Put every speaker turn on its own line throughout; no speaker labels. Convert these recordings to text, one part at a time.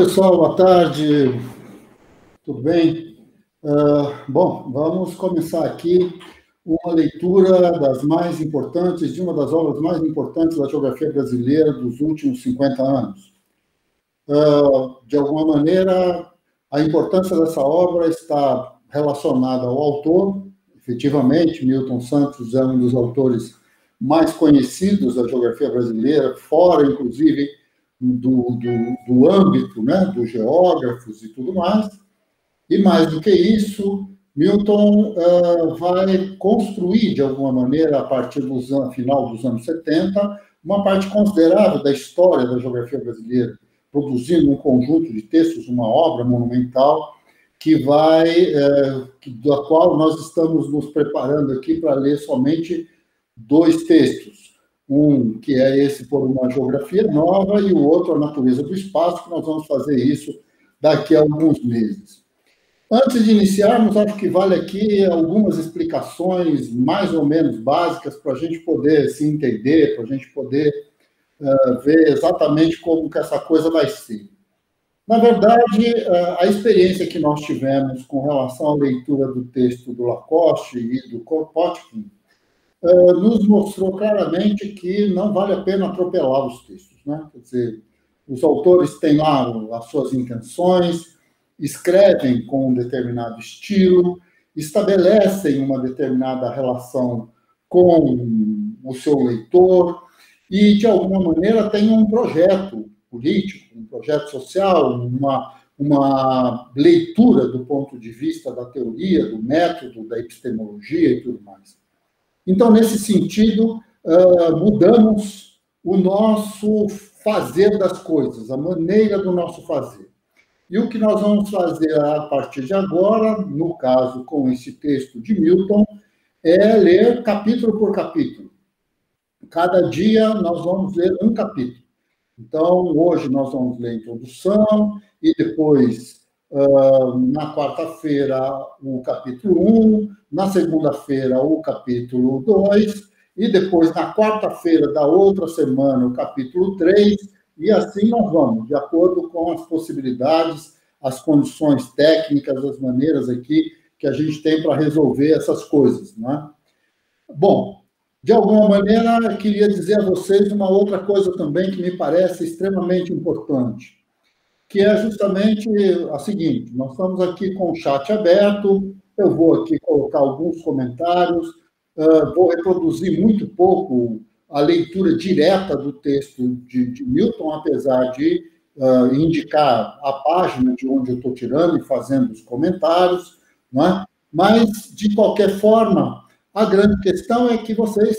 pessoal, boa tarde. Tudo bem? Uh, bom, vamos começar aqui uma leitura das mais importantes, de uma das obras mais importantes da geografia brasileira dos últimos 50 anos. Uh, de alguma maneira, a importância dessa obra está relacionada ao autor, efetivamente, Milton Santos é um dos autores mais conhecidos da geografia brasileira, fora, inclusive, do, do, do âmbito né, dos geógrafos e tudo mais. E mais do que isso, Milton uh, vai construir, de alguma maneira, a partir do final dos anos 70, uma parte considerável da história da geografia brasileira, produzindo um conjunto de textos, uma obra monumental, que vai, uh, da qual nós estamos nos preparando aqui para ler somente dois textos um que é esse por uma geografia nova e o outro a natureza do espaço, que nós vamos fazer isso daqui a alguns meses. Antes de iniciarmos, acho que vale aqui algumas explicações mais ou menos básicas para a gente poder se entender, para a gente poder uh, ver exatamente como que essa coisa vai ser. Na verdade, a experiência que nós tivemos com relação à leitura do texto do Lacoste e do Kropotkin eh, nos mostrou claramente que não vale a pena atropelar os textos. Né? Quer dizer, os autores têm lá as suas intenções, escrevem com um determinado estilo, estabelecem uma determinada relação com o seu leitor e, de alguma maneira, têm um projeto político, um projeto social, uma, uma leitura do ponto de vista da teoria, do método, da epistemologia e tudo mais. Então, nesse sentido, mudamos o nosso fazer das coisas, a maneira do nosso fazer. E o que nós vamos fazer a partir de agora, no caso com esse texto de Milton, é ler capítulo por capítulo. Cada dia nós vamos ler um capítulo. Então, hoje nós vamos ler a introdução e depois Na quarta-feira, o capítulo 1, na segunda-feira, o capítulo 2, e depois, na quarta-feira da outra semana, o capítulo 3, e assim nós vamos, de acordo com as possibilidades, as condições técnicas, as maneiras aqui que a gente tem para resolver essas coisas. Né? Bom, de alguma maneira, queria dizer a vocês uma outra coisa também que me parece extremamente importante que é justamente a seguinte: nós estamos aqui com o chat aberto, eu vou aqui colocar alguns comentários, uh, vou reproduzir muito pouco a leitura direta do texto de, de Milton, apesar de uh, indicar a página de onde eu estou tirando e fazendo os comentários, não é? mas, de qualquer forma, a grande questão é que vocês,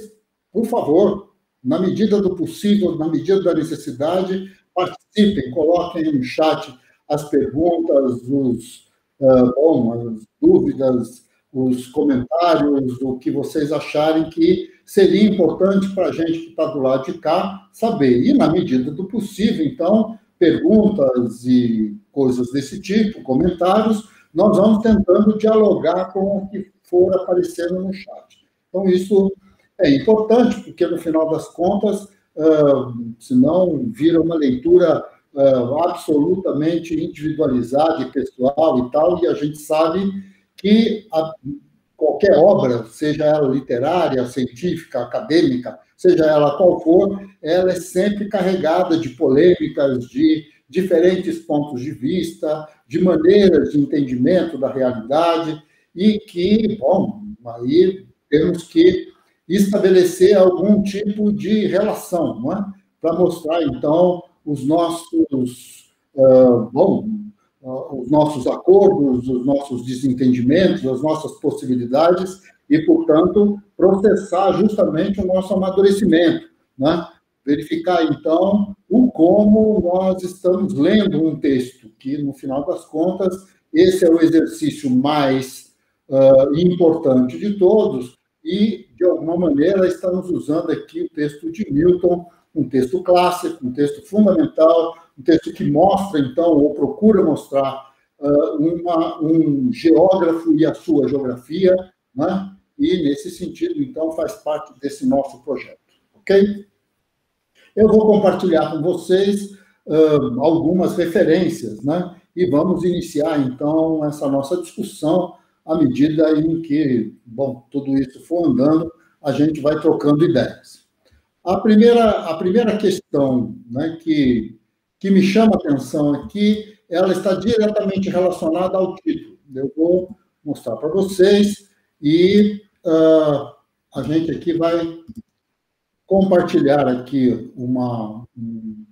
por favor, na medida do possível, na medida da necessidade, participem, coloquem no chat as perguntas, os, uh, bom, as dúvidas, os comentários, o que vocês acharem que seria importante para a gente que está do lado de cá saber. E, na medida do possível, então, perguntas e coisas desse tipo, comentários, nós vamos tentando dialogar com o que for aparecendo no chat. Então, isso é importante, porque, no final das contas, uh, senão vira uma leitura uh, absolutamente individualizada e pessoal e tal, e a gente sabe que a, qualquer obra, seja ela literária, científica, acadêmica, seja ela qual for, ela é sempre carregada de polêmicas, de diferentes pontos de vista, de maneiras de entendimento da realidade, e que, bom, aí temos que estabelecer algum tipo de relação, é? para mostrar, então, os nossos, uh, bom, uh, os nossos acordos, os nossos desentendimentos, as nossas possibilidades e, portanto, processar justamente o nosso amadurecimento, né? verificar, então, o como nós estamos lendo um texto, que, no final das contas, esse é o exercício mais uh, importante de todos, e, de alguma maneira, estamos usando aqui o texto de Milton, um texto clássico, um texto fundamental, um texto que mostra, então, ou procura mostrar uh, uma, um geógrafo e a sua geografia, né? e, nesse sentido, então, faz parte desse nosso projeto. Ok? Eu vou compartilhar com vocês uh, algumas referências, né? E vamos iniciar, então, essa nossa discussão à medida em que, bom, tudo isso for andando, a gente vai trocando ideias. A primeira, a primeira questão né, que, que me chama a atenção aqui, ela está diretamente relacionada ao título. Eu vou mostrar para vocês e uh, a gente aqui vai compartilhar aqui uma, um,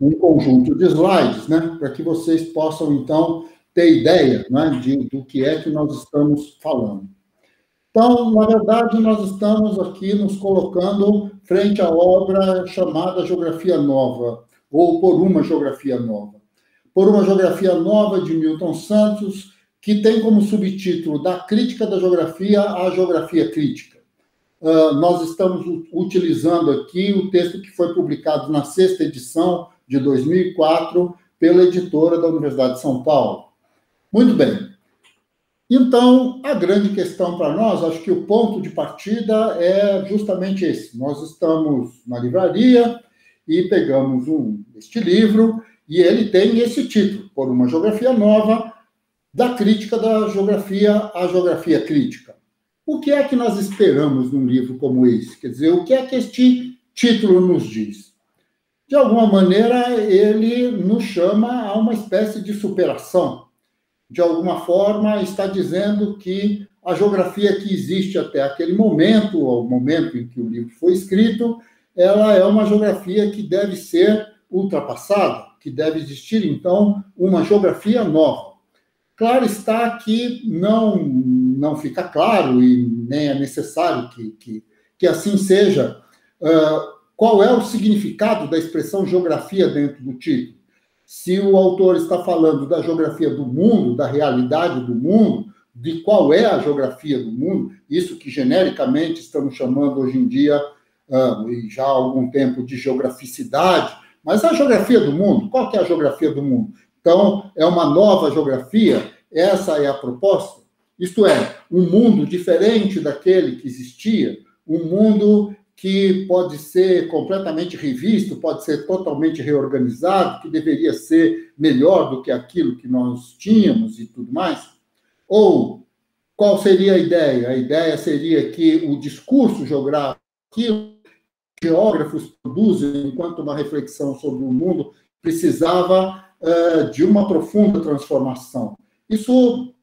um conjunto de slides, né, para que vocês possam, então, ter ideia né, de, do que é que nós estamos falando. Então, na verdade, nós estamos aqui nos colocando frente à obra chamada Geografia Nova, ou Por uma Geografia Nova. Por uma Geografia Nova, de Milton Santos, que tem como subtítulo Da Crítica da Geografia à Geografia Crítica. Uh, nós estamos utilizando aqui o texto que foi publicado na sexta edição de 2004 pela editora da Universidade de São Paulo. Muito bem. Então, a grande questão para nós, acho que o ponto de partida é justamente esse. Nós estamos na livraria e pegamos um, este livro e ele tem esse título, Por uma Geografia Nova, da crítica da geografia à geografia crítica. O que é que nós esperamos num livro como esse? Quer dizer, o que é que este título nos diz? De alguma maneira, ele nos chama a uma espécie de superação. De alguma forma, está dizendo que a geografia que existe até aquele momento, o momento em que o livro foi escrito, ela é uma geografia que deve ser ultrapassada, que deve existir, então, uma geografia nova. Claro está que não não fica claro e nem é necessário que, que, que assim seja. Uh, qual é o significado da expressão geografia dentro do título? Se o autor está falando da geografia do mundo, da realidade do mundo, de qual é a geografia do mundo, isso que genericamente estamos chamando hoje em dia, uh, e já há algum tempo, de geograficidade, mas a geografia do mundo, qual que é a geografia do mundo? Então, é uma nova geografia? Essa é a proposta? Isto é, um mundo diferente daquele que existia, um mundo que pode ser completamente revisto, pode ser totalmente reorganizado, que deveria ser melhor do que aquilo que nós tínhamos e tudo mais? Ou qual seria a ideia? A ideia seria que o discurso geográfico, que geógrafos produzem enquanto uma reflexão sobre o mundo, precisava uh, de uma profunda transformação. Isso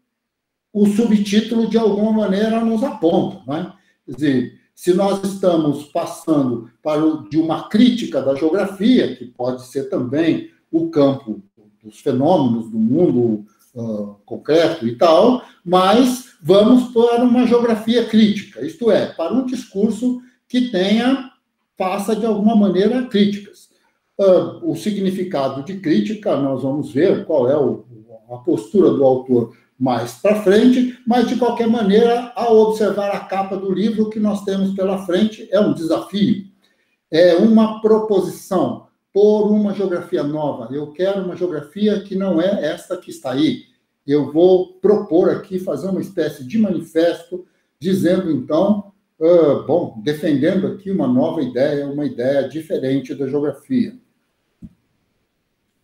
o subtítulo, de alguma maneira, nos aponta. Né? Quer dizer, se nós estamos passando para o, de uma crítica da geografia, que pode ser também o campo dos fenômenos do mundo uh, concreto e tal, mas vamos para uma geografia crítica, isto é, para um discurso que tenha, faça de alguma maneira críticas. Uh, o significado de crítica, nós vamos ver qual é o, a postura do autor mais para frente, mas de qualquer maneira, ao observar a capa do livro que nós temos pela frente, é um desafio, é uma proposição por uma geografia nova. Eu quero uma geografia que não é esta que está aí. Eu vou propor aqui, fazer uma espécie de manifesto, dizendo então, uh, bom, defendendo aqui uma nova ideia, uma ideia diferente da geografia.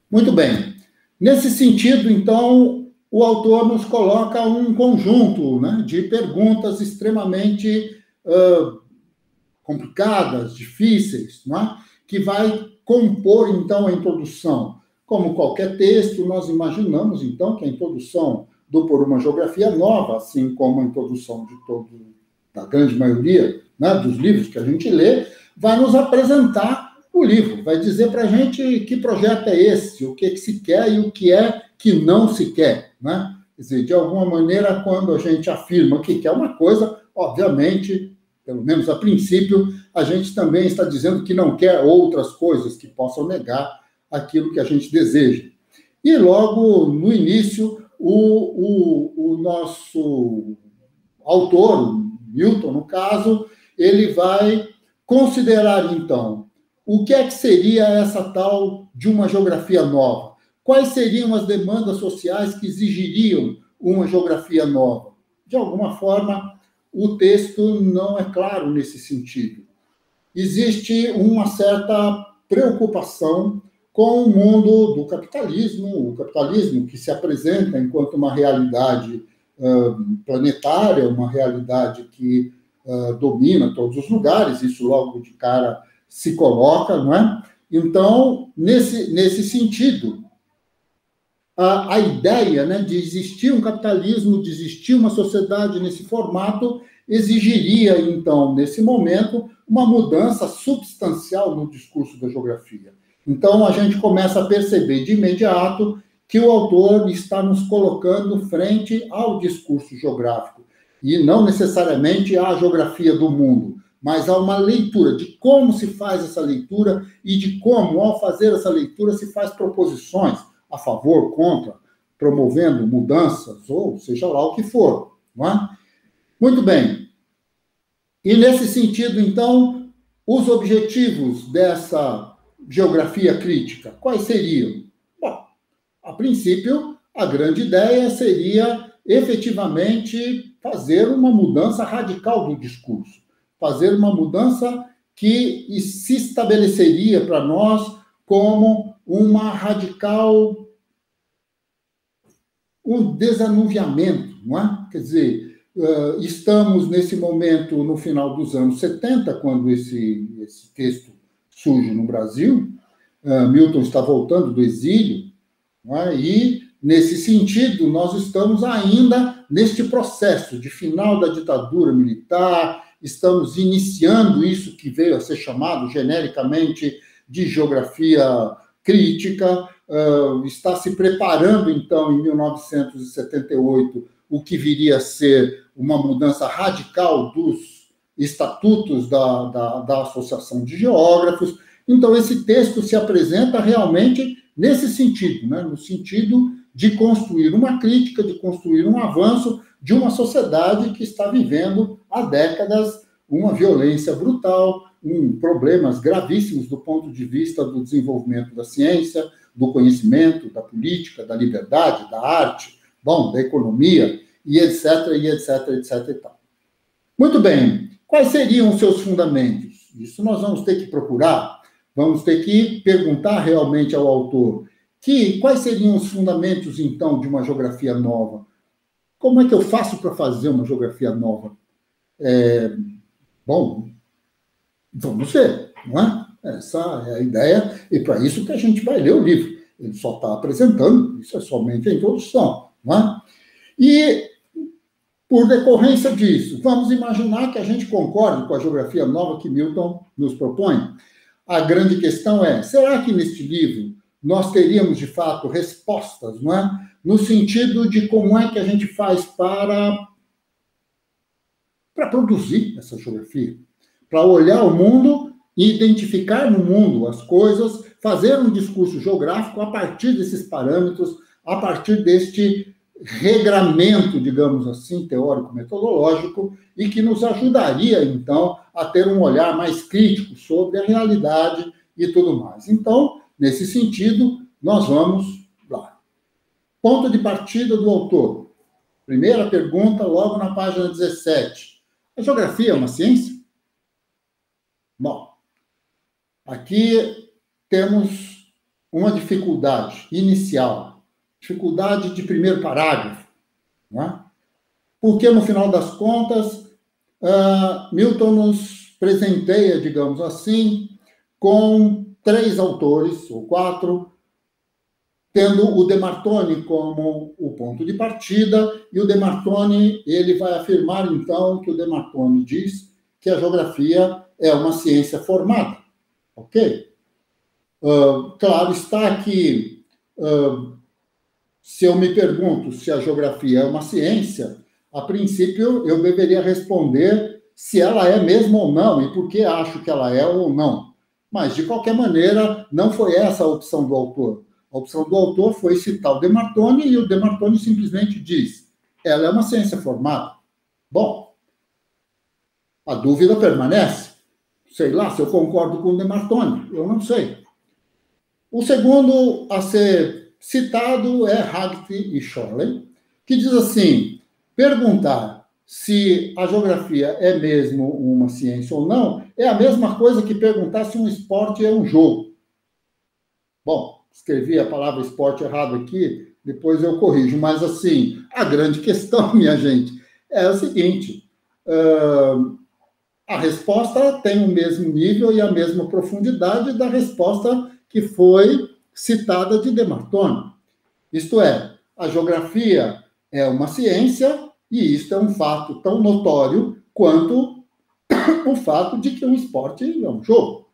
Muito bem. Nesse sentido, então, o autor nos coloca um conjunto né, de perguntas extremamente uh, complicadas, difíceis, é? que vai compor, então, a introdução. Como qualquer texto, nós imaginamos, então, que a introdução do Por uma Geografia Nova, assim como a introdução de todo, da grande maioria né, dos livros que a gente lê, vai nos apresentar o livro, vai dizer para a gente que projeto é esse, o que, que se quer e o que é que não se quer. Né? Quer dizer, de alguma maneira, quando a gente afirma que quer uma coisa, obviamente pelo menos a princípio, a gente também está dizendo que não quer outras coisas que possam negar aquilo que a gente deseja. E logo no início, o, o, o nosso autor, Milton, no caso, ele vai considerar então o que é que seria essa tal de uma geografia nova? Quais seriam as demandas sociais que exigiriam uma geografia nova? De alguma forma, o texto não é claro nesse sentido. Existe uma certa preocupação com o mundo do capitalismo, o capitalismo que se apresenta enquanto uma realidade planetária, uma realidade que domina todos os lugares, isso logo de cara se coloca, não é? Então, nesse, nesse sentido, a, a ideia né, de existir um capitalismo, de existir uma sociedade nesse formato, exigiria, então, nesse momento, uma mudança substancial no discurso da geografia. Então, a gente começa a perceber de imediato que o autor está nos colocando frente ao discurso geográfico, e não necessariamente à geografia do mundo, mas a uma leitura de como se faz essa leitura e de como, ao fazer essa leitura, se faz proposições a favor, contra, promovendo mudanças, ou seja lá o que for. Não é? Muito bem. E nesse sentido, então, os objetivos dessa geografia crítica, quais seriam? Bom, a princípio, a grande ideia seria efetivamente fazer uma mudança radical do discurso, fazer uma mudança que se estabeleceria para nós como uma radical um desanuviamento, não é? Quer dizer, estamos nesse momento no final dos anos 70, quando esse, esse texto surge no Brasil. Milton está voltando do exílio, é? e, nesse sentido, nós estamos ainda neste processo de final da ditadura militar, estamos iniciando isso que veio a ser chamado genericamente de geografia crítica, uh, está se preparando, então, em 1978, o que viria a ser uma mudança radical dos estatutos da, da, da Associação de Geógrafos. Então, esse texto se apresenta realmente nesse sentido, né? no sentido de construir uma crítica, de construir um avanço de uma sociedade que está vivendo há décadas uma violência brutal, um, problemas gravíssimos do ponto de vista do desenvolvimento da ciência, do conhecimento, da política, da liberdade, da arte, bom, da economia, e etc, e etc, etc e tal. Muito bem, quais seriam os seus fundamentos? Isso nós vamos ter que procurar, vamos ter que perguntar realmente ao autor que quais seriam os fundamentos, então, de uma geografia nova? Como é que eu faço para fazer uma geografia nova? É, bom, vamos ver, não é? Essa é a ideia, e para isso que a gente vai ler o livro. Ele só está apresentando, isso é somente a introdução. Não é? E, por decorrência disso, vamos imaginar que a gente concorde com a geografia nova que Milton nos propõe. A grande questão é: será que neste livro nós teríamos, de fato, respostas, não é? No sentido de como é que a gente faz para, para produzir essa geografia, para olhar o mundo identificar no mundo as coisas, fazer um discurso geográfico a partir desses parâmetros, a partir deste regramento, digamos assim, teórico-metodológico, e que nos ajudaria, então, a ter um olhar mais crítico sobre a realidade e tudo mais. Então, nesse sentido, nós vamos lá. Ponto de partida do autor. Primeira pergunta, logo na página 17. A geografia é uma ciência? Bom, Aqui temos uma dificuldade inicial, dificuldade de primeiro parágrafo, não é? porque no final das contas, uh, Milton nos presenteia, digamos assim, com três autores, ou quatro, tendo o Demartoni como o ponto de partida, e o Demartoni, ele vai afirmar, então, que o Demartoni diz que a geografia é uma ciência formada. Ok? Uh, claro está que, uh, se eu me pergunto se a geografia é uma ciência, a princípio eu deveria responder se ela é mesmo ou não e por que acho que ela é ou não. Mas, de qualquer maneira, não foi essa a opção do autor. A opção do autor foi citar o Demartoni e o Demartoni simplesmente diz: ela é uma ciência formada. Bom, a dúvida permanece. Sei lá se eu concordo com o Demartoni, eu não sei. O segundo a ser citado é Hagte e Schollen, que diz assim: perguntar se a geografia é mesmo uma ciência ou não é a mesma coisa que perguntar se um esporte é um jogo. Bom, escrevi a palavra esporte errado aqui, depois eu corrijo, mas assim, a grande questão, minha gente, é o seguinte: uh, a resposta tem o mesmo nível e a mesma profundidade da resposta que foi citada de Demartoni. Isto é, a geografia é uma ciência e isto é um fato tão notório quanto o fato de que um esporte é um jogo.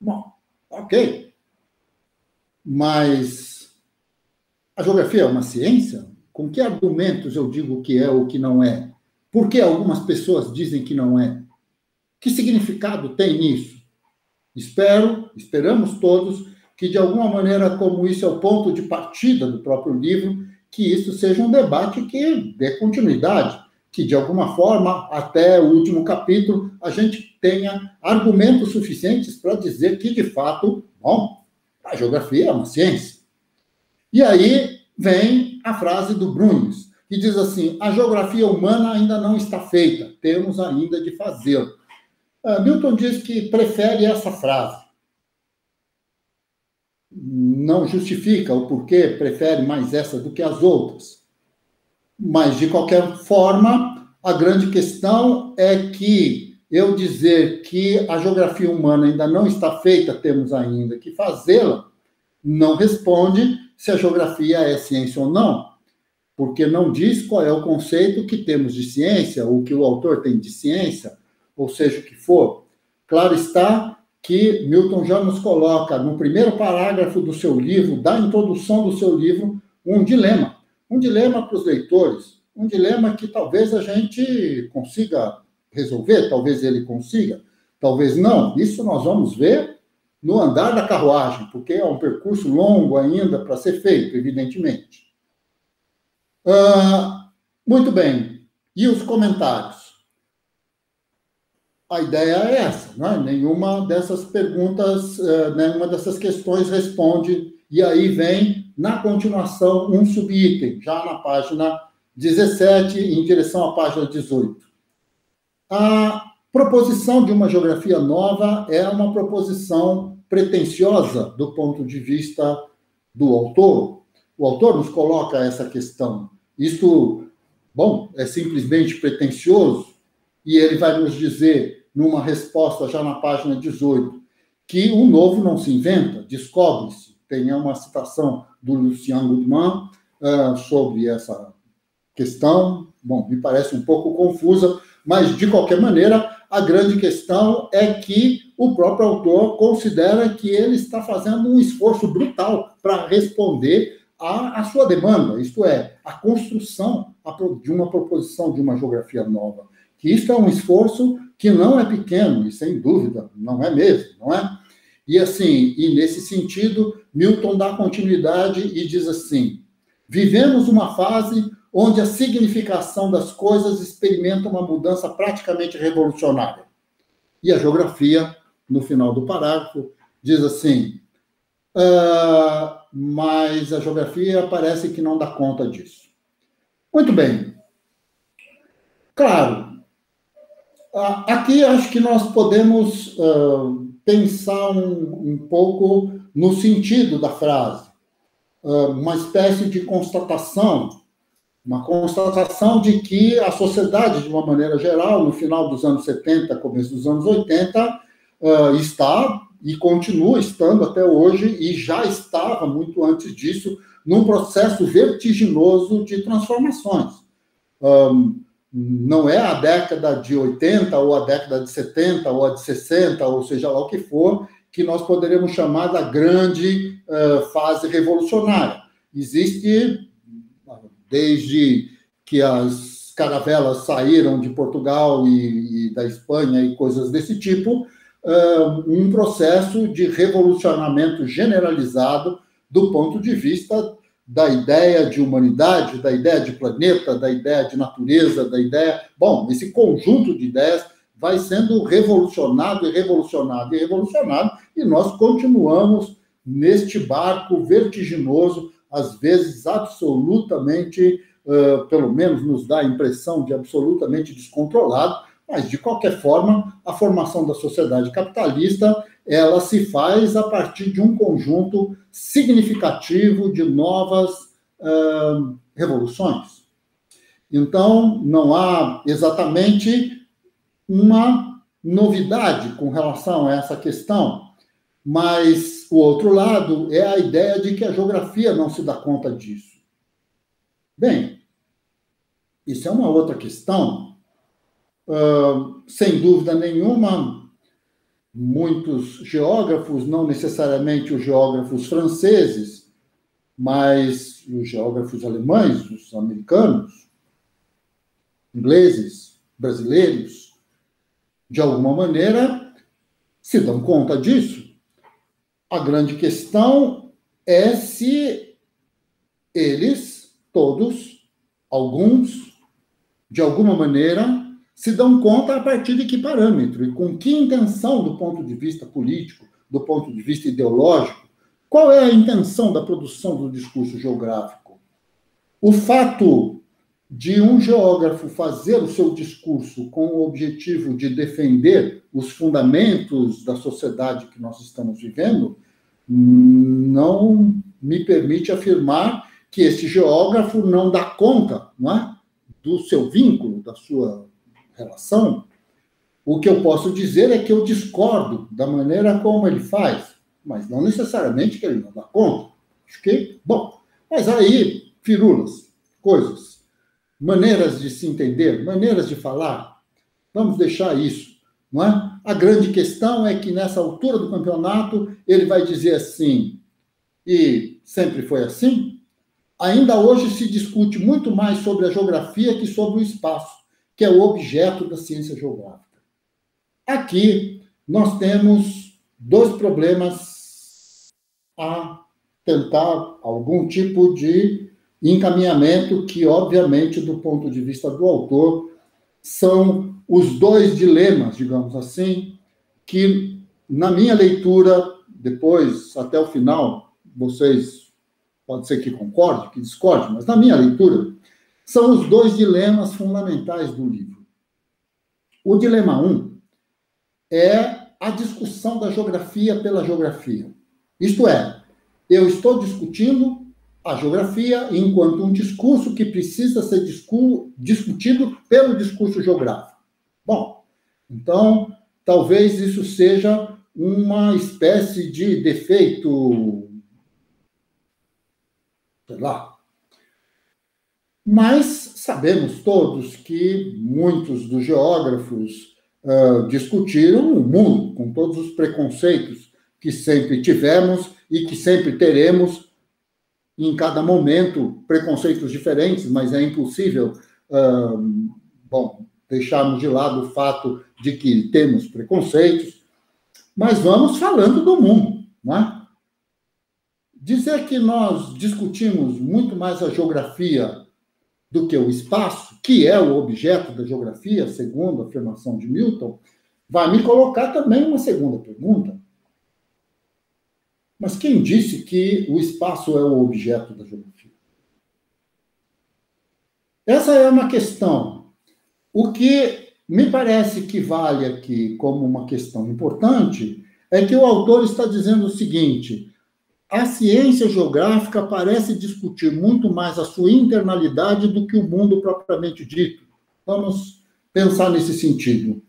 Bom, ok. Mas a geografia é uma ciência? Com que argumentos eu digo que é ou que não é? Por que algumas pessoas dizem que não é? Que significado tem nisso? Espero, esperamos todos, que de alguma maneira, como isso é o ponto de partida do próprio livro, que isso seja um debate que dê continuidade, que de alguma forma, até o último capítulo, a gente tenha argumentos suficientes para dizer que, de fato, bom, a geografia é uma ciência. E aí vem a frase do Brunes, que diz assim: a geografia humana ainda não está feita, temos ainda de fazê-lo. Uh, Milton diz que prefere essa frase não justifica o porquê prefere mais essa do que as outras. Mas, de qualquer forma, a grande questão é que eu dizer que a geografia humana ainda não está feita, temos ainda que fazê-la, não responde se a geografia é ciência ou não, porque não diz qual é o conceito que temos de ciência, ou que o autor tem de ciência, ou seja o que for. Claro está que Milton já nos coloca no primeiro parágrafo do seu livro, da introdução do seu livro, um dilema. Um dilema para os leitores, um dilema que talvez a gente consiga resolver, talvez ele consiga, talvez não. Isso nós vamos ver no andar da carruagem, porque é um percurso longo ainda para ser feito, evidentemente. Uh, muito bem. E os comentários? a ideia é essa, né? nenhuma dessas perguntas, eh, nenhuma dessas questões responde, e aí vem, na continuação, um subitem, já na página 17, em direção à página 18. A proposição de uma geografia nova é uma proposição pretensiosa do ponto de vista do autor. O autor nos coloca essa questão. Isto, bom, é simplesmente pretensioso, e ele vai nos dizer numa resposta já na página 18, que o novo não se inventa, descobre-se. Tem uma citação do Lucien Goodman uh, sobre essa questão. Bom, me parece um pouco confusa, mas de qualquer maneira, a grande questão é que o próprio autor considera que ele está fazendo um esforço brutal para responder à sua demanda, isto é, a construção de uma proposição de uma geografia nova. Que isso é um esforço que não é pequeno, e sem dúvida, não é mesmo, não é? E assim, e nesse sentido, Milton dá continuidade e diz assim: vivemos uma fase onde a significação das coisas experimenta uma mudança praticamente revolucionária. E a geografia, no final do parágrafo, diz assim: uh, mas a geografia parece que não dá conta disso. Muito bem. Claro, aqui acho que nós podemos uh, pensar um, um, pouco no sentido da frase, uh, uma espécie de constatação, uma constatação de que a sociedade, de uma maneira geral, no final dos anos 70, começo dos anos 80, uh, está e continua estando até hoje, e já estava muito antes disso, num processo vertiginoso de transformações. Um, não é a década de 80 ou a década de 70 ou a de 60, ou seja lá o que for, que nós poderíamos chamar da grande uh, fase revolucionária. Existe, desde que as caravelas saíram de Portugal e, e da Espanha e coisas desse tipo, uh, um processo de revolucionamento generalizado do ponto de vista da ideia de humanidade, da ideia de planeta, da ideia de natureza, da ideia. Bom, esse conjunto de ideias vai sendo revolucionado e revolucionado e revolucionado, e nós continuamos neste barco vertiginoso, às vezes absolutamente, uh, pelo menos nos dá a impressão de absolutamente descontrolado, mas de qualquer forma, a formação da sociedade capitalista ela se faz a partir de um conjunto significativo de novas uh, revoluções. Então, não há exatamente uma novidade com relação a essa questão, mas o outro lado é a ideia de que a geografia não se dá conta disso. Bem, isso é uma outra questão. Sem dúvida nenhuma, muitos geógrafos, não necessariamente os geógrafos franceses, mas os geógrafos alemães, os americanos, ingleses, brasileiros, de alguma maneira se dão conta disso. A grande questão é se eles, todos, alguns, de alguma maneira, se dão conta a partir de que parâmetro e com que intenção do ponto de vista político, do ponto de vista ideológico, qual é a intenção da produção do discurso geográfico? O fato de um geógrafo fazer o seu discurso com o objetivo de defender os fundamentos da sociedade que nós estamos vivendo, não me permite afirmar que esse geógrafo não dá conta não é? do seu vínculo, da sua relação, o que eu posso dizer é que eu discordo da maneira como ele faz, mas não necessariamente que ele não dá conta. Acho que, bom, mas aí, firulas, coisas, maneiras de se entender, maneiras de falar, vamos deixar isso, não é? A grande questão é que nessa altura do campeonato ele vai dizer assim, e sempre foi assim? Ainda hoje se discute muito mais sobre a geografia que sobre o espaço que é o objeto da ciência geográfica. Aqui nós temos dois problemas a tentar algum tipo de encaminhamento que, obviamente, do ponto de vista do autor, são os dois dilemas, digamos assim, que na minha leitura, depois até o final, vocês pode ser que concordem, que discordem, mas na minha leitura, são os dois dilemas fundamentais do livro. O dilema 1 um é a discussão da geografia pela geografia. Isto é, eu estou discutindo a geografia enquanto um discurso que precisa ser discutido pelo discurso geográfico. Bom, então, talvez isso seja uma espécie de defeito, sei lá, mas sabemos todos que muitos dos geógrafos uh, discutiram o mundo, com todos os preconceitos que sempre tivemos e que sempre teremos em cada momento, preconceitos diferentes, mas é impossível, uh, bom, deixarmos de lado o fato de que temos preconceitos, mas vamos falando do mundo, não é? Dizer que nós discutimos muito mais a geografia do que o espaço, que é o objeto da geografia, segundo a afirmação de Milton, vai me colocar também uma segunda pergunta. Mas quem disse que o espaço é o objeto da geografia? Essa é uma questão. O que me parece que vale aqui como uma questão importante é que o autor está dizendo o seguinte: a ciência geográfica parece discutir muito mais a sua internalidade do que o mundo propriamente dito. Vamos pensar nesse sentido.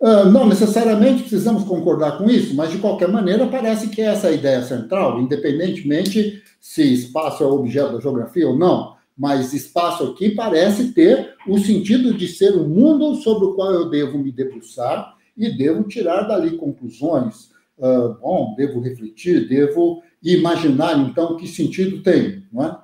Uh, não necessariamente precisamos concordar com isso, mas de qualquer maneira parece que essa é a ideia central, independentemente se espaço é objeto da geografia ou não. Mas espaço aqui parece ter o sentido de ser o mundo sobre o qual eu devo me debruçar e devo tirar dali conclusões. Uh, bom, devo refletir, devo e imaginar, então, que sentido tem, não é?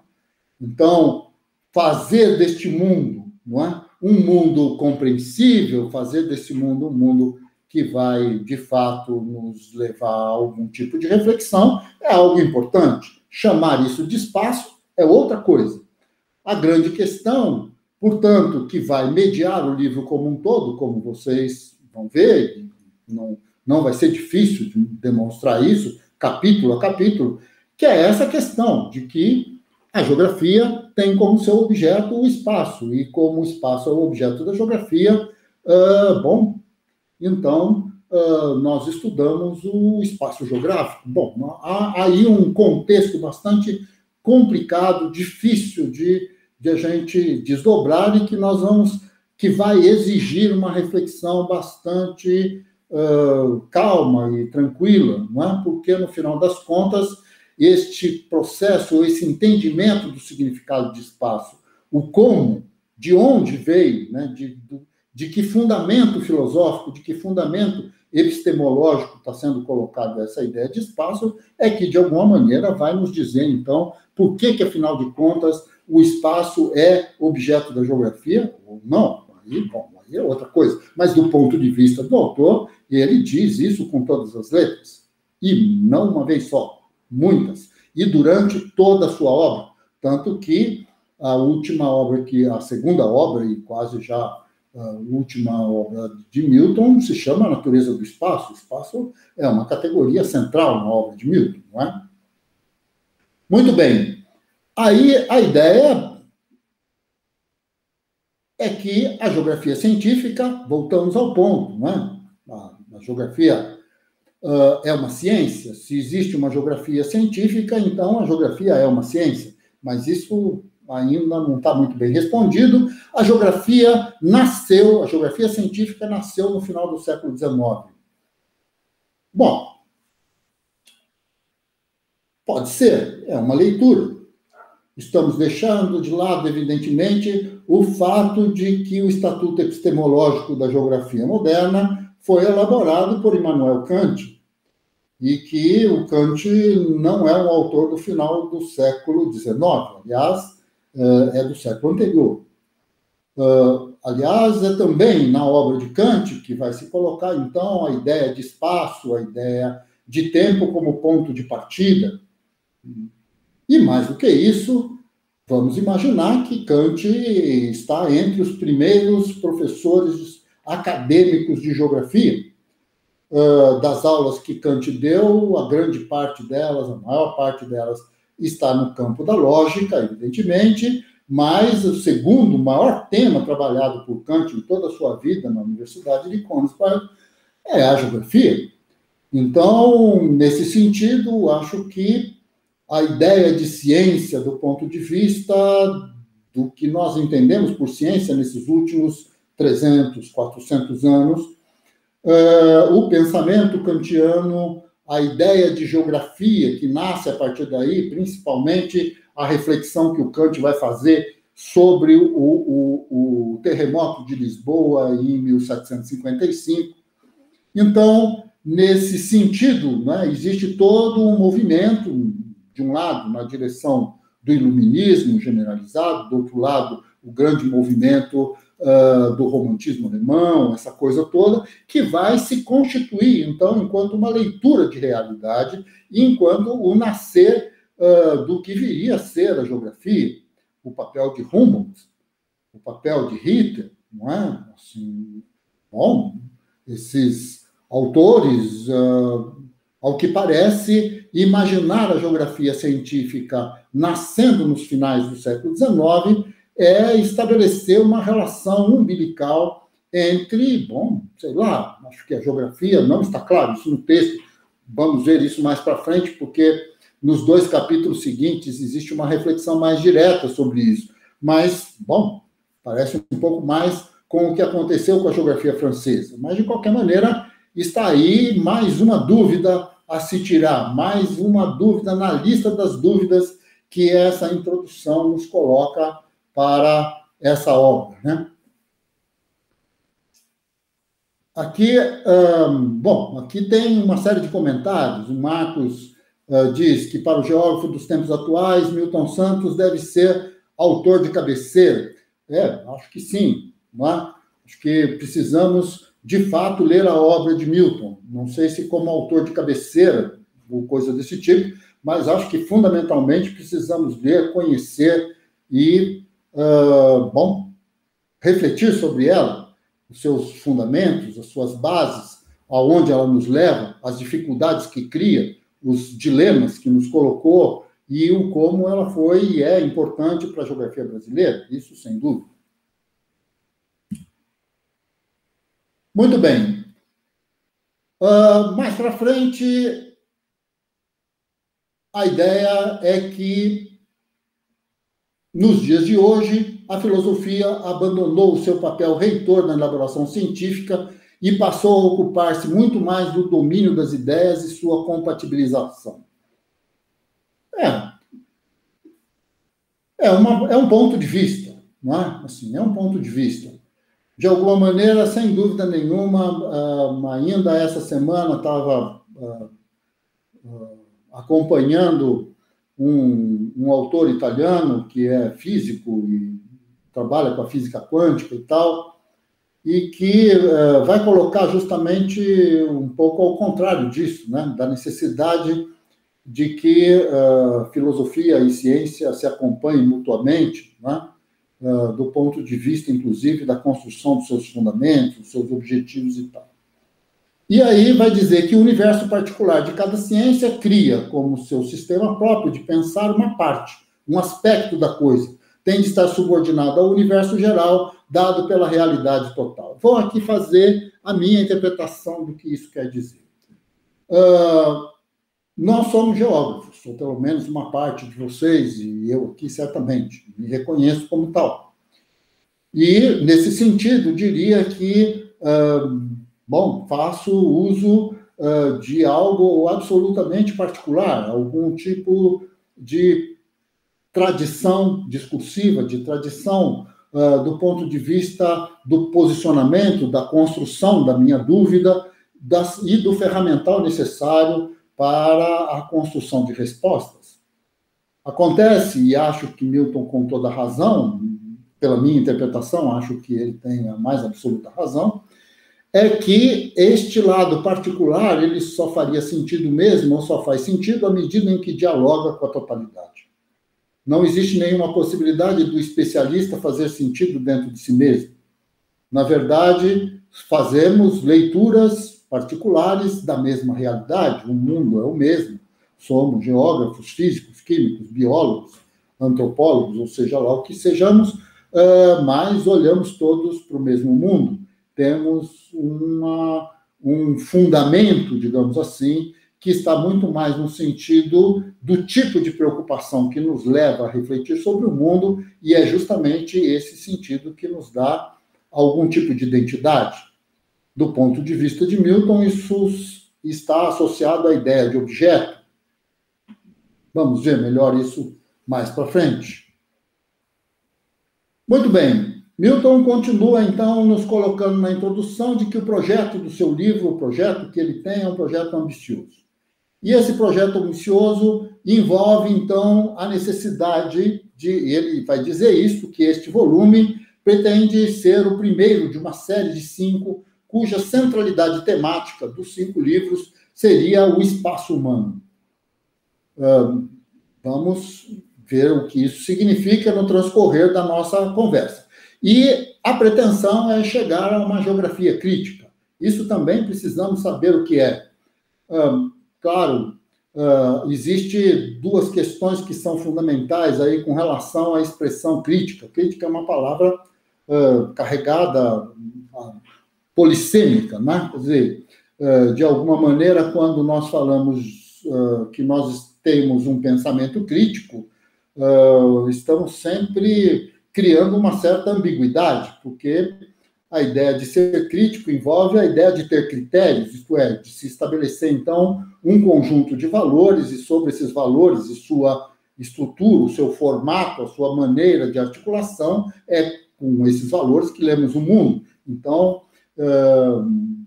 Então, fazer deste mundo não é? Um mundo compreensível, fazer desse mundo um mundo que vai, de fato, nos levar a algum tipo de reflexão, é algo importante. Chamar isso de espaço é outra coisa. A grande questão, portanto, que vai mediar o livro como um todo, como vocês vão ver, não, não vai ser difícil de demonstrar isso, capítulo a capítulo, que é essa questão de que a geografia tem como seu objeto o espaço, e como o espaço é o objeto da geografia, uh, bom, então uh, nós estudamos o espaço geográfico. Bom, há aí um contexto bastante complicado, difícil de, de a gente desdobrar e que nós vamos, que vai exigir uma reflexão bastante uh, calma e tranquila, não é? Porque no final das contas este processo, esse entendimento do significado de espaço, o como, de onde veio, né? de, de que fundamento filosófico, de que fundamento epistemológico está sendo colocado essa ideia de espaço, é que, de alguma maneira, vai nos dizer, então, por que, que afinal de contas, o espaço é objeto da geografia ou não. Aí, bom, é outra coisa. Mas, do ponto de vista do autor, ele diz isso com todas as letras. E não uma vez só, muitas. E durante toda a sua obra. Tanto que a última obra, que a segunda obra, e quase já a última obra de Milton se chama A Natureza do Espaço. O espaço é uma categoria central na obra de Milton, não é? Muito bem. Aí a ideia é que a geografia científica, voltamos ao ponto, não é? A, a geografia uh, é uma ciência. Se existe uma geografia científica, então a geografia é uma ciência. Mas isso ainda não está muito bem respondido. A geografia nasceu, a geografia científica nasceu no final do século XIX. Bom, pode ser, é uma leitura. Estamos deixando de lado, evidentemente, o fato de que o Estatuto Epistemológico da Geografia Moderna foi elaborado por Immanuel Kant, e que o Kant não é um autor do final do século XIX. Aliás, é do século anterior. Uh, aliás, é também na obra de Kant que vai se colocar, então, a ideia de espaço, a ideia de tempo como ponto de partida. E mais do que isso, vamos imaginar que Kant está entre os primeiros professores acadêmicos de geografia. Uh, das aulas que Kant deu, a grande parte delas, a maior parte delas, está no campo da lógica, evidentemente, mas o segundo maior tema trabalhado por Kant em toda a sua vida na Universidade de Königsberg é a geografia. Então, nesse sentido, acho que a ideia de ciência, do ponto de vista do que nós entendemos por ciência nesses últimos 300, 400 anos, uh, o pensamento kantiano a ideia de geografia que nasce a partir daí, principalmente a reflexão que o Kant vai fazer sobre o, o, o terremoto de Lisboa em 1755. Então, nesse sentido, né, existe todo um movimento, de um lado, na direção do iluminismo generalizado, do outro lado, o grande movimento uh, do romantismo alemão, essa coisa toda, que vai se constituir, então, enquanto uma leitura de realidade enquanto o nascer uh, do que viria a ser a geografia, o papel de Humboldt, o papel de Ritter, não é? Assim, bom, esses autores, uh, ao que parece, imaginar a geografia científica nascendo nos finais do século XIX é estabelecer uma relação umbilical entre, bom, sei lá, acho que a geografia não está claro isso no texto, vamos ver isso mais para frente, porque nos dois capítulos seguintes existe uma reflexão mais direta sobre isso. Mas, bom, parece um pouco mais com o que aconteceu com a geografia francesa. Mas, de qualquer maneira, está aí mais uma dúvida a se tirar, mais uma dúvida na lista das dúvidas que essa introdução nos coloca para essa obra. Né? Aqui, bom, aqui tem uma série de comentários. O Marcos uh, diz que, para o geógrafo dos tempos atuais, Milton Santos deve ser autor de cabeceira. É, acho que sim. Não é? Acho que precisamos, de fato, ler a obra de Milton. Não sei se como autor de cabeceira ou coisa desse tipo, mas acho que fundamentalmente precisamos ler, conhecer e, uh, bom, refletir sobre ela, os seus fundamentos, as suas bases, aonde ela nos leva, as dificuldades que cria, os dilemas que nos colocou e o como ela foi e é importante para a geografia brasileira, isso sem dúvida. Muito bem. Uh, mais para frente, a ideia é que, nos dias de hoje, a filosofia abandonou o seu papel reitor na elaboração científica e passou a ocupar-se muito mais do domínio das ideias e sua compatibilização. É. É, uma, é um ponto de vista, não é? Assim, é um ponto de vista. De alguma maneira, sem dúvida nenhuma, ainda essa semana estava acompanhando um, um autor italiano que é físico e trabalha com a física quântica e tal, e que uh, vai colocar justamente um pouco ao contrário disso, né? da necessidade de que uh, filosofia e ciência se acompanhem mutuamente, né? Uh, do ponto de vista, inclusive, da construção dos seus fundamentos, dos seus objetivos e tal. E aí vai dizer que o universo particular de cada ciência cria como seu sistema próprio de pensar uma parte, um aspecto da coisa, tem de estar subordinado ao universo geral, dado pela realidade total. Vou aqui fazer a minha interpretação do que isso quer dizer. Uh, nós somos geógrafos, ou pelo menos uma parte de vocês, e eu aqui certamente, me reconheço como tal. E, nesse sentido, diria que uh, Bom, faço uso uh, de algo absolutamente particular, algum tipo de tradição discursiva, de tradição uh, do ponto de vista do posicionamento, da construção da minha dúvida das, e do ferramental necessário para a construção de respostas. Acontece, e acho que Milton com toda razão, pela minha interpretação, acho que ele tem a mais absoluta razão, é que este lado particular ele só faria sentido mesmo, ou só faz sentido à medida em que dialoga com a totalidade. Não existe nenhuma possibilidade do especialista fazer sentido dentro de si mesmo. Na verdade, fazemos leituras particulares da mesma realidade, o mundo é o mesmo. Somos geógrafos, físicos, químicos, biólogos, antropólogos, ou seja lá o que sejamos, eh, mas olhamos todos para o mesmo mundo temos uma, um fundamento, digamos assim, que está muito mais no sentido do tipo de preocupação que nos leva a refletir sobre o mundo, e é justamente esse sentido que nos dá algum tipo de identidade. Do ponto de vista de Milton, isso está associado à ideia de objeto. Vamos ver melhor isso mais para frente. Muito bem, Milton continua, então, nos colocando na introdução de que o projeto do seu livro, o projeto que ele tem, é um projeto ambicioso. E esse projeto ambicioso envolve, então, a necessidade de, ele vai dizer isso, que este volume pretende ser o primeiro de uma série de cinco, cuja centralidade temática dos cinco livros seria o espaço humano. Vamos ver o que isso significa no transcorrer da nossa conversa. E a pretensão é chegar a uma geografia crítica. Isso também precisamos saber o que é. claro, existe duas questões que são fundamentais aí com relação à expressão crítica. Crítica é uma palavra carregada polissêmica, né? Quer dizer, de alguma maneira, quando nós falamos que nós temos um pensamento crítico, estamos sempre criando uma certa ambiguidade, porque a ideia de ser crítico envolve a ideia de ter critérios, isto é, de se estabelecer, então, um conjunto de valores, e sobre esses valores e sua estrutura, o seu formato, a sua maneira de articulação, é com esses valores que lemos o mundo. Então,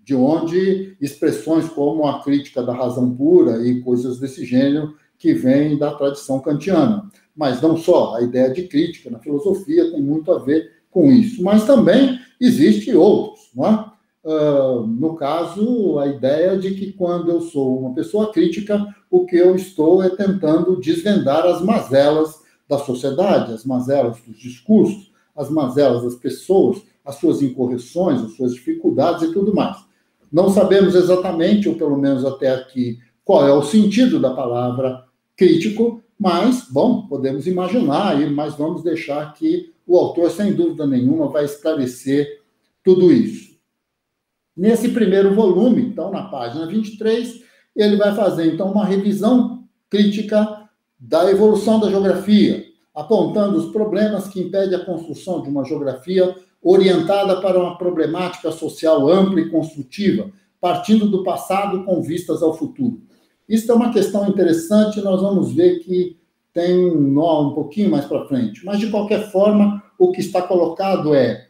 de onde expressões como a crítica da razão pura e coisas desse gênero que vêm da tradição kantiana mas não só. A ideia de crítica na filosofia tem muito a ver com isso, mas também existe outros, não é? Uh, no caso, a ideia de que quando eu sou uma pessoa crítica, o que eu estou é tentando desvendar as mazelas da sociedade, as mazelas dos discursos, as mazelas das pessoas, as suas incorreções, as suas dificuldades e tudo mais. Não sabemos exatamente, ou pelo menos até aqui, qual é o sentido da palavra crítico, mas, bom, podemos imaginar, mas vamos deixar que o autor, sem dúvida nenhuma, vai esclarecer tudo isso. Nesse primeiro volume, então, na página 23, ele vai fazer, então, uma revisão crítica da evolução da geografia, apontando os problemas que impedem a construção de uma geografia orientada para uma problemática social ampla e construtiva, partindo do passado com vistas ao futuro. Isso é uma questão interessante, nós vamos ver que tem um nó um pouquinho mais para frente. Mas, de qualquer forma, o que está colocado é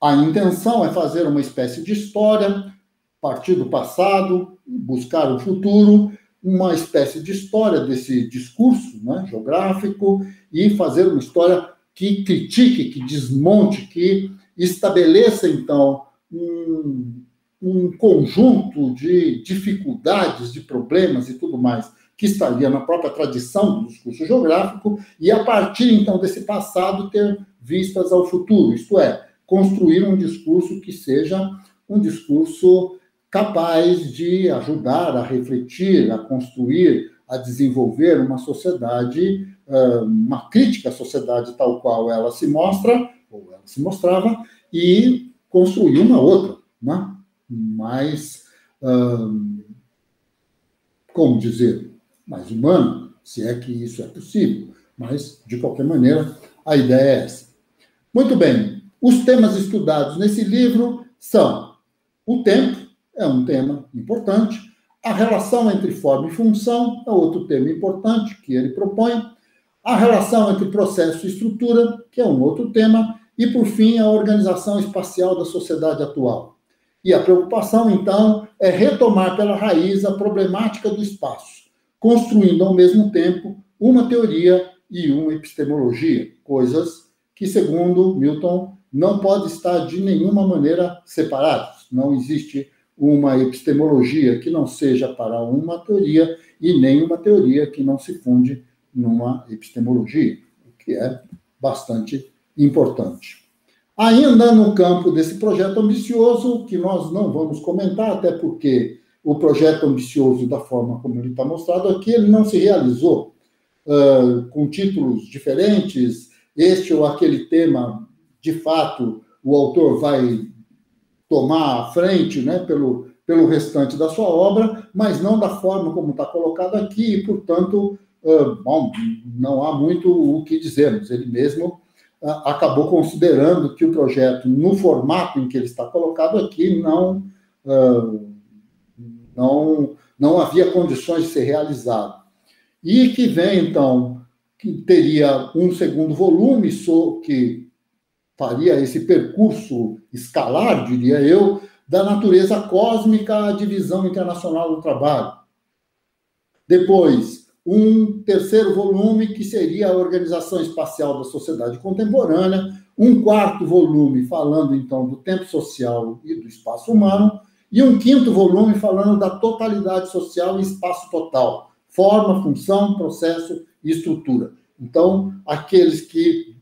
a intenção é fazer uma espécie de história, partir do passado, buscar o futuro, uma espécie de história desse discurso né, geográfico e fazer uma história que critique, que desmonte, que estabeleça, então, um, um conjunto de dificuldades, de problemas e tudo mais que estaria na própria tradição do discurso geográfico, e a partir então desse passado ter vistas ao futuro, isto é, construir um discurso que seja um discurso capaz de ajudar a refletir, a construir, a desenvolver uma sociedade, uma crítica à sociedade tal qual ela se mostra, ou ela se mostrava, e construir uma outra, né? mais, como dizer, mais humana, se é que isso é possível. Mas, de qualquer maneira, a ideia é essa. Muito bem, os temas estudados nesse livro são o tempo, é um tema importante, a relação entre forma e função é outro tema importante que ele propõe, a relação entre processo e estrutura, que é um outro tema, e, por fim, a organização espacial da sociedade atual. E a preocupação, então, é retomar pela raiz a problemática do espaço, construindo ao mesmo tempo uma teoria e uma epistemologia, coisas que, segundo Milton, não pode estar de nenhuma maneira separadas. Não existe uma epistemologia que não seja para uma teoria e nem uma teoria que não se funde numa epistemologia, o que é bastante importante. Ainda no campo desse projeto ambicioso, que nós não vamos comentar, até porque o projeto ambicioso da forma como ele está mostrado aqui, ele não se realizou uh, com títulos diferentes, este ou aquele tema, de fato, o autor vai tomar a frente né, pelo, pelo restante da sua obra, mas não da forma como está colocado aqui, e, portanto, uh, bom, não há muito o que dizermos. Ele mesmo uh, acabou considerando que o projeto, no formato em que ele está colocado aqui, não. Uh, não, não havia condições de ser realizado. E que vem, então, que teria um segundo volume que faria esse percurso escalar, diria eu, da natureza cósmica à divisão internacional do trabalho. Depois, um terceiro volume que seria a organização espacial da sociedade contemporânea, um quarto volume falando então do tempo social e do espaço humano, e um quinto volume falando da totalidade social e espaço total, forma, função, processo e estrutura. Então, aqueles que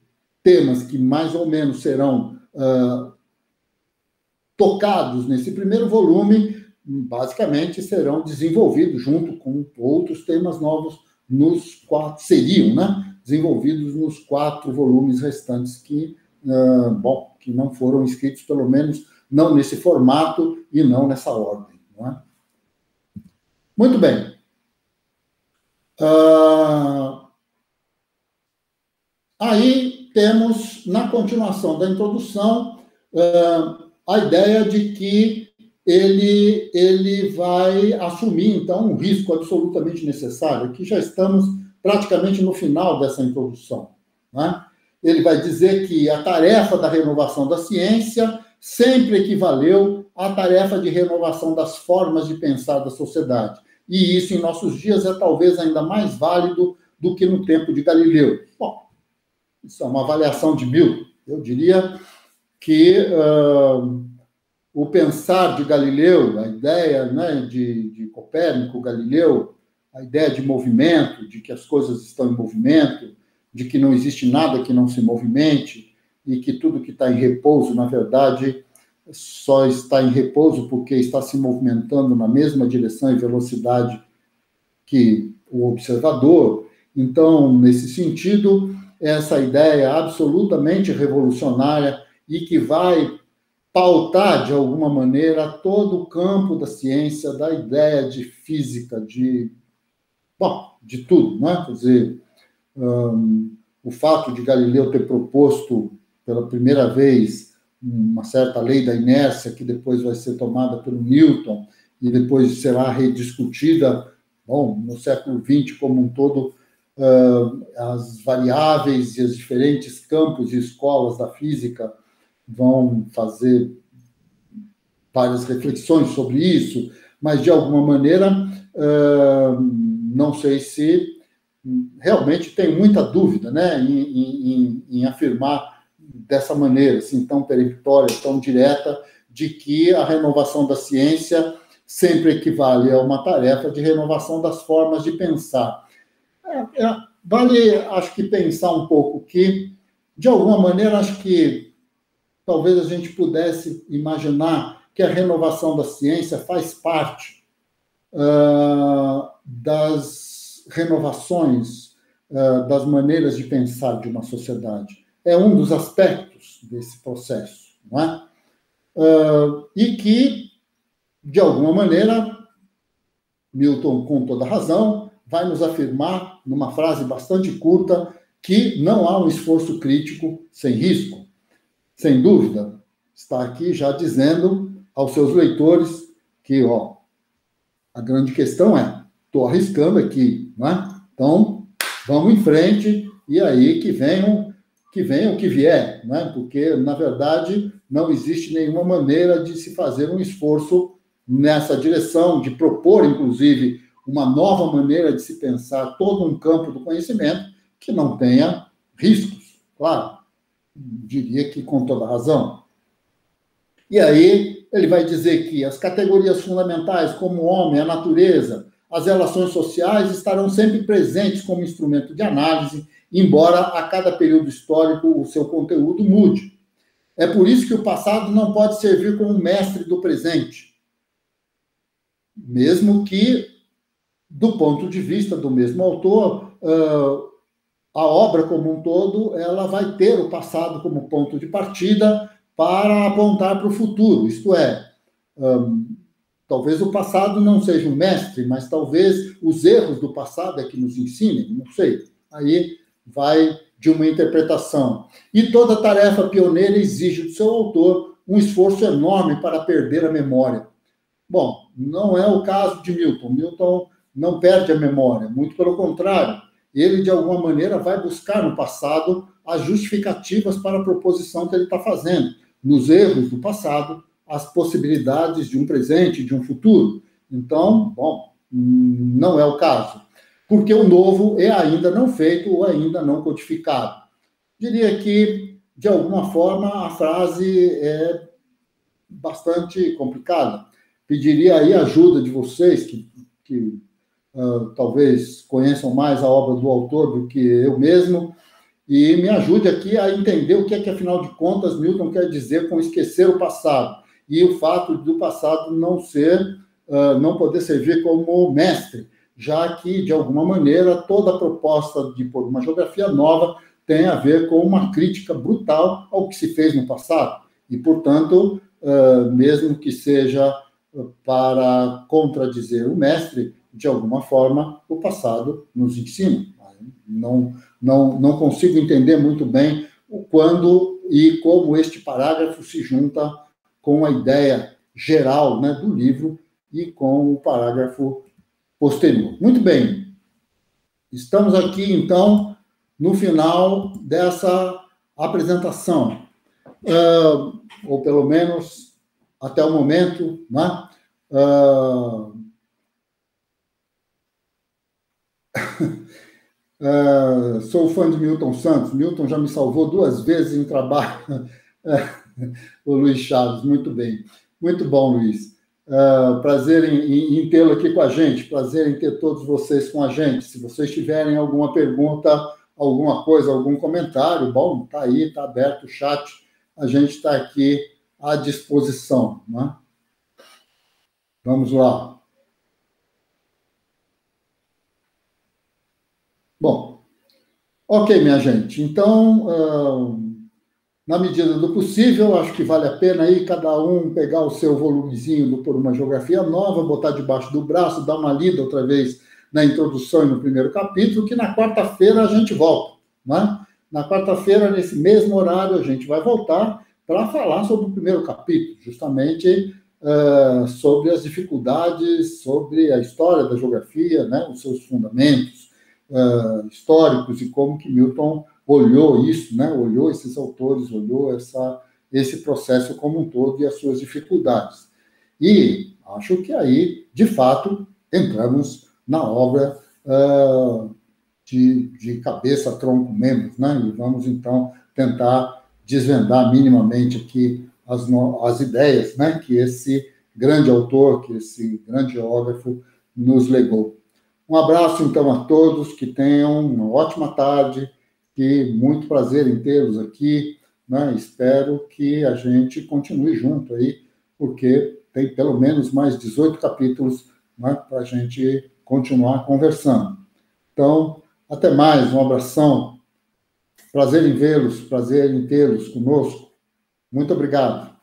temas que mais ou menos serão uh, tocados nesse primeiro volume, basicamente serão desenvolvidos junto com outros temas novos nos quatro seriam, né, desenvolvidos nos quatro volumes restantes que, uh, bom, que não foram escritos pelo menos não nesse formato e não nessa ordem. Não é? Muito bem. Uh, aí temos, na continuação da introdução, uh, a ideia de que ele, ele vai assumir, então, um risco absolutamente necessário, que já estamos praticamente no final dessa introdução. Né? Ele vai dizer que a tarefa da renovação da ciência sempre equivaleu à tarefa de renovação das formas de pensar da sociedade. E isso, em nossos dias, é talvez ainda mais válido do que no tempo de Galileu. Bom, isso é uma avaliação de Milton, Eu diria que uh, o pensar de Galileu, a ideia né, de, de Copérnico, Galileu, a ideia de movimento, de que as coisas estão em movimento, de que não existe nada que não se movimente e que tudo que está em repouso, na verdade, só está em repouso porque está se movimentando na mesma direção e velocidade que o observador. Então, nesse sentido, essa ideia absolutamente revolucionária e que vai pautar, de alguma maneira, todo o campo da ciência, da ideia de física, de, bom, de tudo, não é? Quer dizer, um, o fato de Galileu ter proposto pela primeira vez uma certa lei da inércia, que depois vai ser tomada pelo Newton e depois será rediscutida, bom, no século XX como um todo, as variáveis e os diferentes campos e escolas da física vão fazer várias reflexões sobre isso, mas de alguma maneira, uh, não sei se realmente tem muita dúvida né, em, em, em afirmar dessa maneira, assim, tão peremptória, tão direta, de que a renovação da ciência sempre equivale a uma tarefa de renovação das formas de pensar. É, é, vale, acho que, pensar um pouco que, de alguma maneira, acho que talvez a gente pudesse imaginar que a renovação da ciência faz parte uh, das renovações uh, das maneiras de pensar de uma sociedade é um dos aspectos desse processo, não é? Uh, e que, de alguma maneira, Milton, com toda razão, vai nos afirmar, numa frase bastante curta, que não há um esforço crítico sem risco. Sem dúvida, está aqui já dizendo aos seus leitores que, ó, a grande questão é, estou arriscando aqui, não é? Então, vamos em frente, e aí que venham que venha o que vier, né? porque, na verdade, não existe nenhuma maneira de se fazer um esforço nessa direção, de propor, inclusive, uma nova maneira de se pensar todo um campo do conhecimento que não tenha riscos, claro, diria que com toda razão. E aí ele vai dizer que as categorias fundamentais, como o homem, a natureza, as relações sociais, estarão sempre presentes como instrumento de análise embora a cada período histórico o seu conteúdo mude. É por isso que o passado não pode servir como mestre do presente. Mesmo que, do ponto de vista do mesmo autor, a obra como um todo, ela vai ter o passado como ponto de partida para apontar para o futuro. Isto é, talvez o passado não seja um mestre, mas talvez os erros do passado é que nos ensinem, não sei. Aí vai de uma interpretação. E toda tarefa pioneira exige do seu autor um esforço enorme para perder a memória. Bom, não é o caso de Milton. Milton não perde a memória, muito pelo contrário. Ele, de alguma maneira, vai buscar no passado as justificativas para a proposição que ele está fazendo, nos erros do passado, as possibilidades de um presente, de um futuro. Então, bom, não é o caso porque o novo é ainda não feito ou ainda não codificado. Diria que, de alguma forma, a frase é bastante complicada. Pediria aí ajuda de vocês, que, que uh, talvez conheçam mais a obra do autor do que eu mesmo, e me ajude aqui a entender o que é que, afinal de contas, Milton quer dizer com esquecer o passado e o fato do passado não ser, uh, não poder servir como mestre já que, de alguma maneira, toda a proposta de pôr uma geografia nova tem a ver com uma crítica brutal ao que se fez no passado. E, portanto, mesmo que seja para contradizer o mestre, de alguma forma, o passado nos ensina. Não, não, não consigo entender muito bem o quando e como este parágrafo se junta com a ideia geral né, do livro e com o parágrafo posterior. Muito bem. Estamos aqui, então, no final dessa apresentação. Uh, ou pelo menos até o momento, né? Uh, Uh, sou fã de Milton Santos. Milton já me salvou duas vezes em trabalho. o Luiz Chaves, muito bem. Muito bom, Luiz. Uh, prazer em, em, em tê-lo aqui com a gente. Prazer em ter todos vocês com a gente. Se vocês tiverem alguma pergunta, alguma coisa, algum comentário, bom, está aí, está aberto o chat. A gente está aqui à disposição. Né? Vamos lá. Bom, ok, minha gente. Então, uh, na medida do possível, acho que vale a pena aí cada um pegar o seu volumezinho Por uma Geografia Nova, botar debaixo do braço, dar uma lida outra vez na introdução e no primeiro capítulo, que na quarta-feira a gente volta. Né? Na quarta-feira, nesse mesmo horário, a gente vai voltar para falar sobre o primeiro capítulo, justamente uh, sobre as dificuldades, sobre a história da geografia, né? os seus fundamentos uh, históricos e como que Milton olhou isso, né? olhou esses autores, olhou essa, esse processo como um todo e as suas dificuldades. E acho que aí, de fato, entramos na obra uh, de, de cabeça, tronco, membros, né? e vamos então tentar desvendar minimamente aqui as, as ideias né? que esse grande autor, que esse grande geógrafo nos legou. Um abraço, então, a todos, que tenham uma ótima tarde, que muito prazer em tê-los aqui. Né? Espero que a gente continue junto aí, porque tem pelo menos mais 18 capítulos né, para a gente continuar conversando. Então, até mais, um abração. Prazer em vê-los, prazer em tê-los conosco. Muito obrigado.